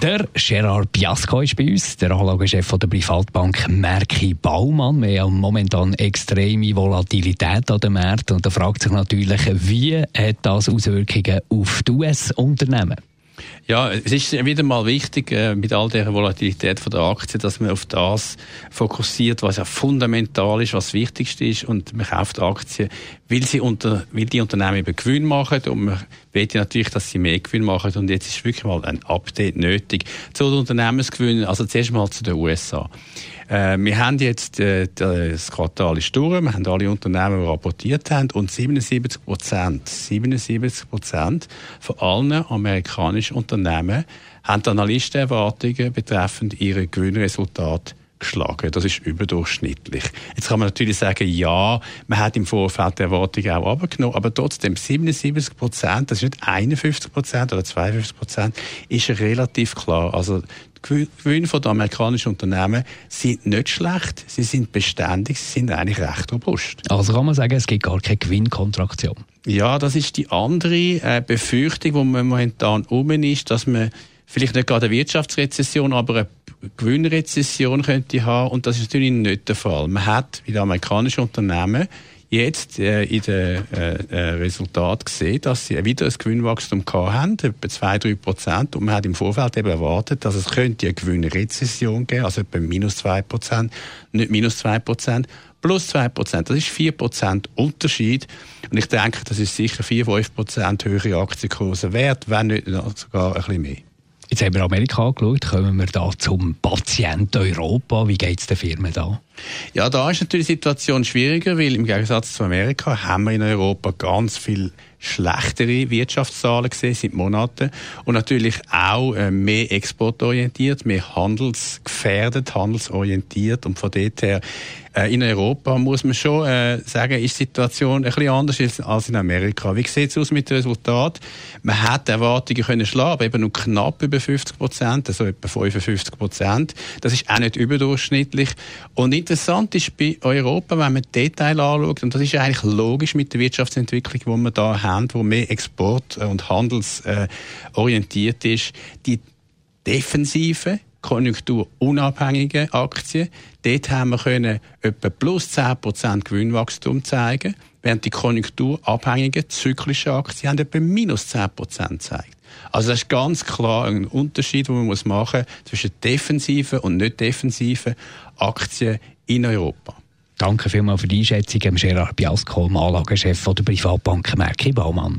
der Gerard Biasco ist bei uns, der Anlagechef der Privatbank Merki Baumann. Wir haben momentan extreme Volatilität an den Märkten und da fragt sich natürlich, wie hat das Auswirkungen auf die US-Unternehmen? Ja, es ist wieder mal wichtig, äh, mit all der Volatilität von der Aktie, dass man auf das fokussiert, was ja fundamental ist, was das Wichtigste ist. Und man kauft Aktien, weil, sie unter, weil die Unternehmen eben Gewinn machen. Und man will natürlich, dass sie mehr Gewinn machen. Und jetzt ist wirklich mal ein Update nötig zu den Unternehmensgewinnen. Also zuerst mal zu den USA. Äh, wir haben jetzt, äh, das Quartal ist durch, wir haben alle Unternehmen, die rapportiert haben und 77 Prozent, 77 Prozent von allen amerikanischen Unternehmen haben Analystenerwartungen betreffend ihre Gewinnresultate geschlagen. Das ist überdurchschnittlich. Jetzt kann man natürlich sagen, ja, man hat im Vorfeld die Erwartungen auch abgenommen, aber trotzdem 77 Prozent, das ist nicht 51 Prozent oder 52 Prozent, ist relativ klar. Also Gewinne von den amerikanischen Unternehmen sind nicht schlecht, sie sind beständig, sie sind eigentlich recht robust. Also kann man sagen, es gibt gar keine Gewinnkontraktion? Ja, das ist die andere äh, Befürchtung, die man momentan um ist, dass man vielleicht nicht gerade eine Wirtschaftsrezession, aber eine Gewinnrezession könnte haben und das ist natürlich nicht der Fall. Man hat wie die amerikanischen Unternehmen jetzt äh, in den äh, äh, Resultaten gesehen, dass sie wieder ein Gewinnwachstum haben, etwa 2-3 Prozent. Und man hat im Vorfeld eben erwartet, dass es könnte eine Gewinnrezession geben, also etwa minus 2 Prozent, nicht minus 2 Prozent, plus 2 Prozent. Das ist 4 Prozent Unterschied. Und ich denke, das ist sicher 4-5 Prozent höhere Aktienkurse wert, wenn nicht sogar ein bisschen mehr. Jetzt haben wir Amerika angeschaut, kommen wir da zum Patienten Europa. Wie geht es den Firmen da? Ja, da ist natürlich die Situation schwieriger, weil im Gegensatz zu Amerika haben wir in Europa ganz viel schlechtere Wirtschaftszahlen gesehen seit Monaten und natürlich auch äh, mehr exportorientiert, mehr handelsgefährdet, handelsorientiert und von dort her äh, in Europa muss man schon äh, sagen, ist die Situation ein bisschen anders als in Amerika. Wie sieht es aus mit dem Resultat? Man hat Erwartungen können schlagen, aber eben nur knapp über 50 Prozent, also etwa 55 Prozent. Das ist auch nicht überdurchschnittlich. Und interessant ist bei Europa, wenn man Detail anschaut, und das ist eigentlich logisch mit der Wirtschaftsentwicklung, die wir da haben, wo mehr Export- und handelsorientiert ist, die Defensive konjunkturunabhängige Aktien. Dort haben wir können etwa plus 10% Gewinnwachstum zeigen, während die konjunkturabhängigen zyklischen Aktien haben etwa minus 10% gezeigt. Also das ist ganz klar ein Unterschied, den man muss machen zwischen defensiven und nicht defensiven Aktien in Europa. Danke vielmals für die Einschätzung, Gerard Biasco, Anlagechef der Privatbank Merki Baumann.